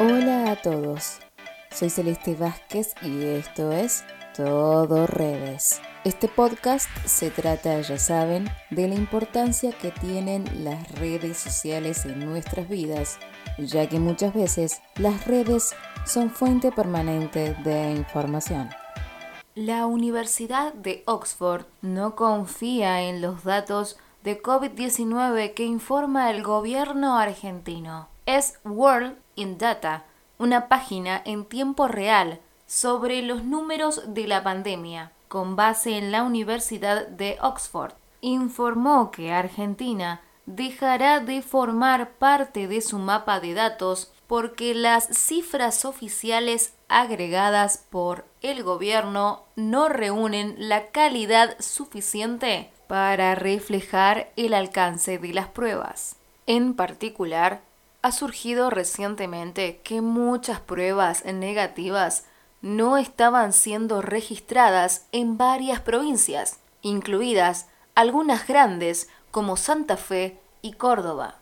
Hola a todos, soy Celeste Vázquez y esto es Todo Redes. Este podcast se trata, ya saben, de la importancia que tienen las redes sociales en nuestras vidas, ya que muchas veces las redes son fuente permanente de información. La Universidad de Oxford no confía en los datos de COVID-19 que informa el gobierno argentino. Es World in Data, una página en tiempo real sobre los números de la pandemia, con base en la Universidad de Oxford. Informó que Argentina dejará de formar parte de su mapa de datos porque las cifras oficiales agregadas por el gobierno no reúnen la calidad suficiente para reflejar el alcance de las pruebas. En particular, ha surgido recientemente que muchas pruebas negativas no estaban siendo registradas en varias provincias, incluidas algunas grandes como Santa Fe y Córdoba.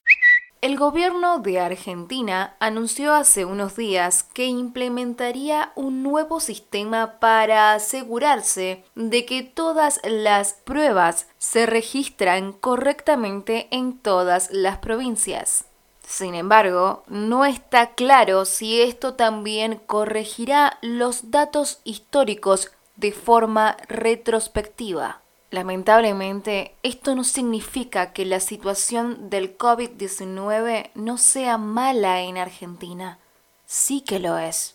El gobierno de Argentina anunció hace unos días que implementaría un nuevo sistema para asegurarse de que todas las pruebas se registran correctamente en todas las provincias. Sin embargo, no está claro si esto también corregirá los datos históricos de forma retrospectiva. Lamentablemente, esto no significa que la situación del COVID-19 no sea mala en Argentina. Sí que lo es.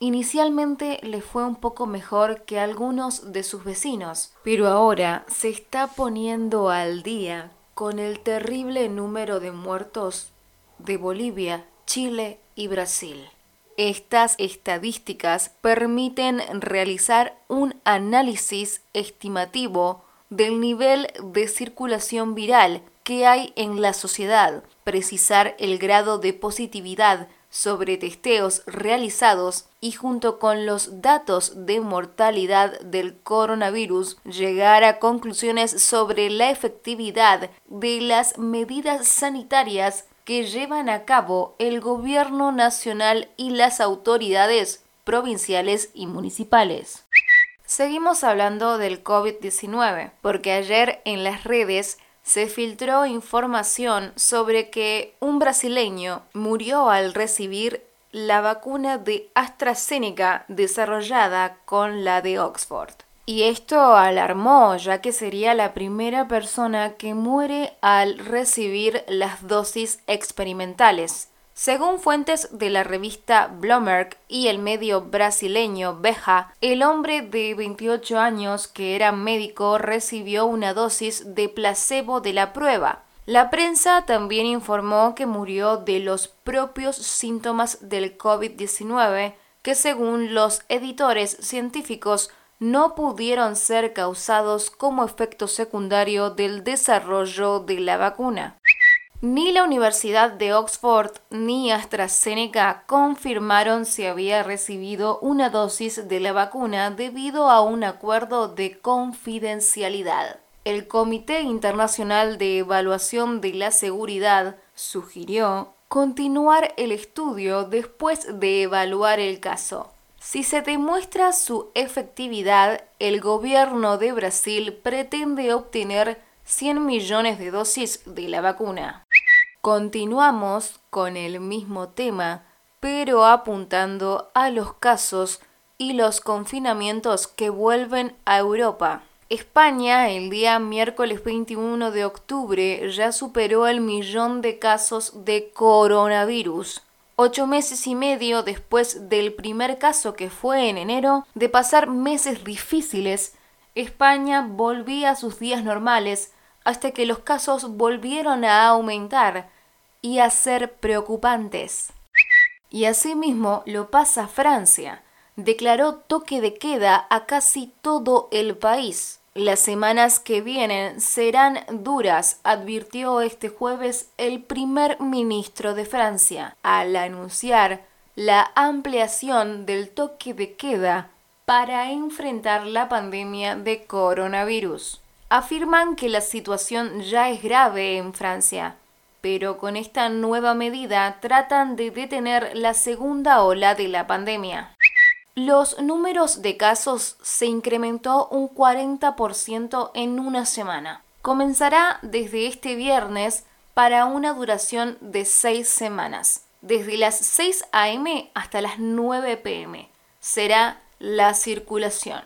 Inicialmente le fue un poco mejor que algunos de sus vecinos, pero ahora se está poniendo al día con el terrible número de muertos de Bolivia, Chile y Brasil. Estas estadísticas permiten realizar un análisis estimativo del nivel de circulación viral que hay en la sociedad, precisar el grado de positividad sobre testeos realizados y junto con los datos de mortalidad del coronavirus llegar a conclusiones sobre la efectividad de las medidas sanitarias que llevan a cabo el gobierno nacional y las autoridades provinciales y municipales. Seguimos hablando del COVID-19, porque ayer en las redes se filtró información sobre que un brasileño murió al recibir la vacuna de AstraZeneca desarrollada con la de Oxford. Y esto alarmó, ya que sería la primera persona que muere al recibir las dosis experimentales. Según fuentes de la revista Bloomberg y el medio brasileño Beja, el hombre de 28 años que era médico recibió una dosis de placebo de la prueba. La prensa también informó que murió de los propios síntomas del COVID-19 que según los editores científicos no pudieron ser causados como efecto secundario del desarrollo de la vacuna. Ni la Universidad de Oxford ni AstraZeneca confirmaron si había recibido una dosis de la vacuna debido a un acuerdo de confidencialidad. El Comité Internacional de Evaluación de la Seguridad sugirió continuar el estudio después de evaluar el caso. Si se demuestra su efectividad, el gobierno de Brasil pretende obtener 100 millones de dosis de la vacuna. Continuamos con el mismo tema, pero apuntando a los casos y los confinamientos que vuelven a Europa. España el día miércoles 21 de octubre ya superó el millón de casos de coronavirus ocho meses y medio después del primer caso que fue en enero, de pasar meses difíciles, España volvía a sus días normales hasta que los casos volvieron a aumentar y a ser preocupantes. Y asimismo lo pasa Francia. Declaró toque de queda a casi todo el país. Las semanas que vienen serán duras, advirtió este jueves el primer ministro de Francia, al anunciar la ampliación del toque de queda para enfrentar la pandemia de coronavirus. Afirman que la situación ya es grave en Francia, pero con esta nueva medida tratan de detener la segunda ola de la pandemia. Los números de casos se incrementó un 40% en una semana. Comenzará desde este viernes para una duración de seis semanas, desde las 6 a.m. hasta las 9 p.m. Será la circulación.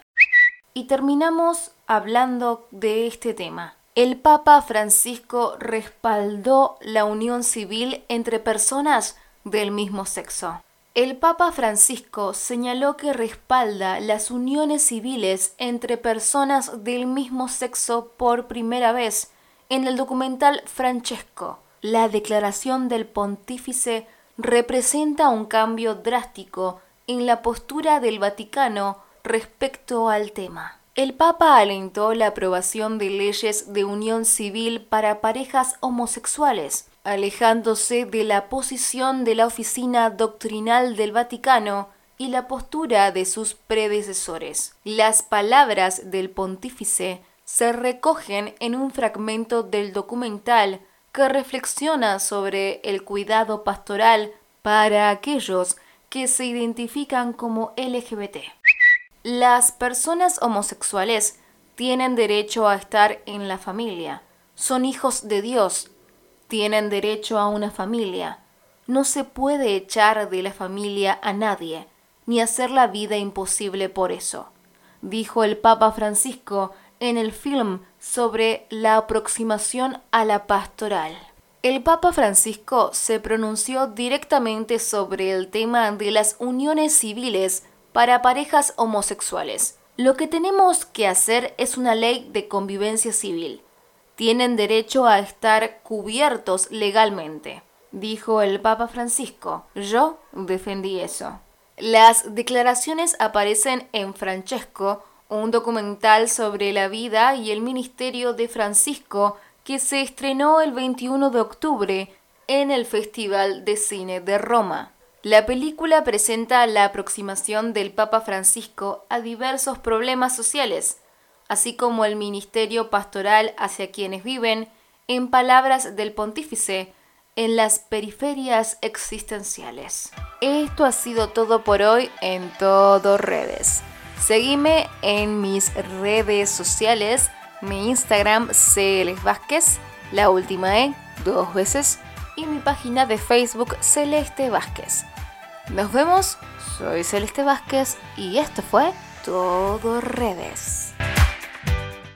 Y terminamos hablando de este tema. El Papa Francisco respaldó la unión civil entre personas del mismo sexo. El Papa Francisco señaló que respalda las uniones civiles entre personas del mismo sexo por primera vez en el documental Francesco. La declaración del pontífice representa un cambio drástico en la postura del Vaticano respecto al tema. El Papa alentó la aprobación de leyes de unión civil para parejas homosexuales alejándose de la posición de la oficina doctrinal del Vaticano y la postura de sus predecesores. Las palabras del pontífice se recogen en un fragmento del documental que reflexiona sobre el cuidado pastoral para aquellos que se identifican como LGBT. Las personas homosexuales tienen derecho a estar en la familia, son hijos de Dios tienen derecho a una familia. No se puede echar de la familia a nadie, ni hacer la vida imposible por eso, dijo el Papa Francisco en el film sobre la aproximación a la pastoral. El Papa Francisco se pronunció directamente sobre el tema de las uniones civiles para parejas homosexuales. Lo que tenemos que hacer es una ley de convivencia civil tienen derecho a estar cubiertos legalmente, dijo el Papa Francisco. Yo defendí eso. Las declaraciones aparecen en Francesco, un documental sobre la vida y el ministerio de Francisco que se estrenó el 21 de octubre en el Festival de Cine de Roma. La película presenta la aproximación del Papa Francisco a diversos problemas sociales, así como el ministerio pastoral hacia quienes viven, en palabras del pontífice, en las periferias existenciales. Esto ha sido todo por hoy en todo redes. Seguime en mis redes sociales, mi Instagram CLS Vázquez, la última E, dos veces, y mi página de Facebook Celeste Vázquez. Nos vemos, soy Celeste Vázquez y esto fue Todo Redes.